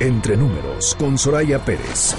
Entre números con Soraya Pérez.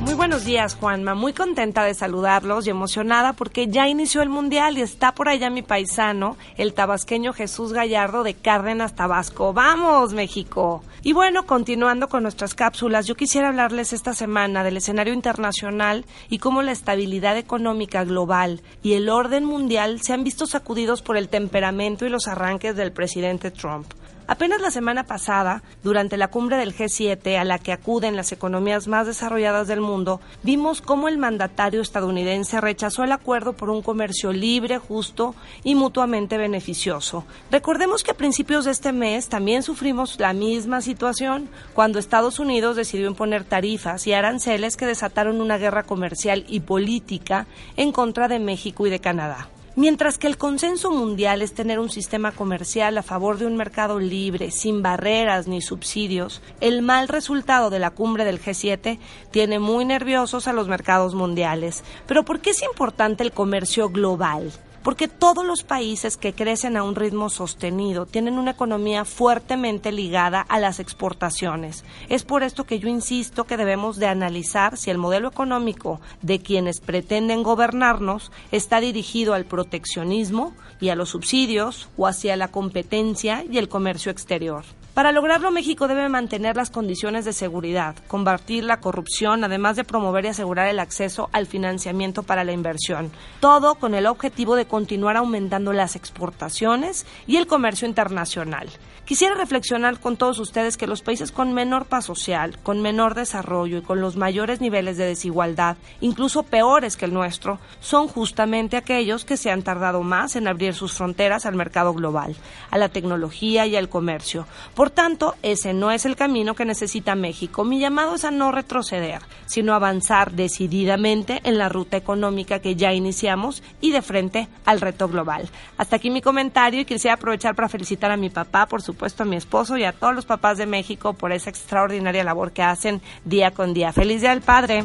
Muy buenos días, Juanma. Muy contenta de saludarlos y emocionada porque ya inició el Mundial y está por allá mi paisano, el tabasqueño Jesús Gallardo de Cárdenas, Tabasco. ¡Vamos, México! Y bueno, continuando con nuestras cápsulas, yo quisiera hablarles esta semana del escenario internacional y cómo la estabilidad económica global y el orden mundial se han visto sacudidos por el temperamento y los arranques del presidente Trump. Apenas la semana pasada, durante la cumbre del G7 a la que acuden las economías más desarrolladas del mundo, vimos cómo el mandatario estadounidense rechazó el acuerdo por un comercio libre, justo y mutuamente beneficioso. Recordemos que a principios de este mes también sufrimos la misma situación cuando Estados Unidos decidió imponer tarifas y aranceles que desataron una guerra comercial y política en contra de México y de Canadá. Mientras que el consenso mundial es tener un sistema comercial a favor de un mercado libre, sin barreras ni subsidios, el mal resultado de la cumbre del G7 tiene muy nerviosos a los mercados mundiales. Pero ¿por qué es importante el comercio global? Porque todos los países que crecen a un ritmo sostenido tienen una economía fuertemente ligada a las exportaciones. Es por esto que yo insisto que debemos de analizar si el modelo económico de quienes pretenden gobernarnos está dirigido al proteccionismo y a los subsidios o hacia la competencia y el comercio exterior. Para lograrlo, México debe mantener las condiciones de seguridad, combatir la corrupción, además de promover y asegurar el acceso al financiamiento para la inversión. Todo con el objetivo de continuar aumentando las exportaciones y el comercio internacional. Quisiera reflexionar con todos ustedes que los países con menor paz social, con menor desarrollo y con los mayores niveles de desigualdad, incluso peores que el nuestro, son justamente aquellos que se han tardado más en abrir sus fronteras al mercado global, a la tecnología y al comercio. Por tanto, ese no es el camino que necesita México. Mi llamado es a no retroceder, sino avanzar decididamente en la ruta económica que ya iniciamos y de frente al reto global. Hasta aquí mi comentario y quisiera aprovechar para felicitar a mi papá por su supuesto a mi esposo y a todos los papás de México por esa extraordinaria labor que hacen día con día. Feliz Día del Padre.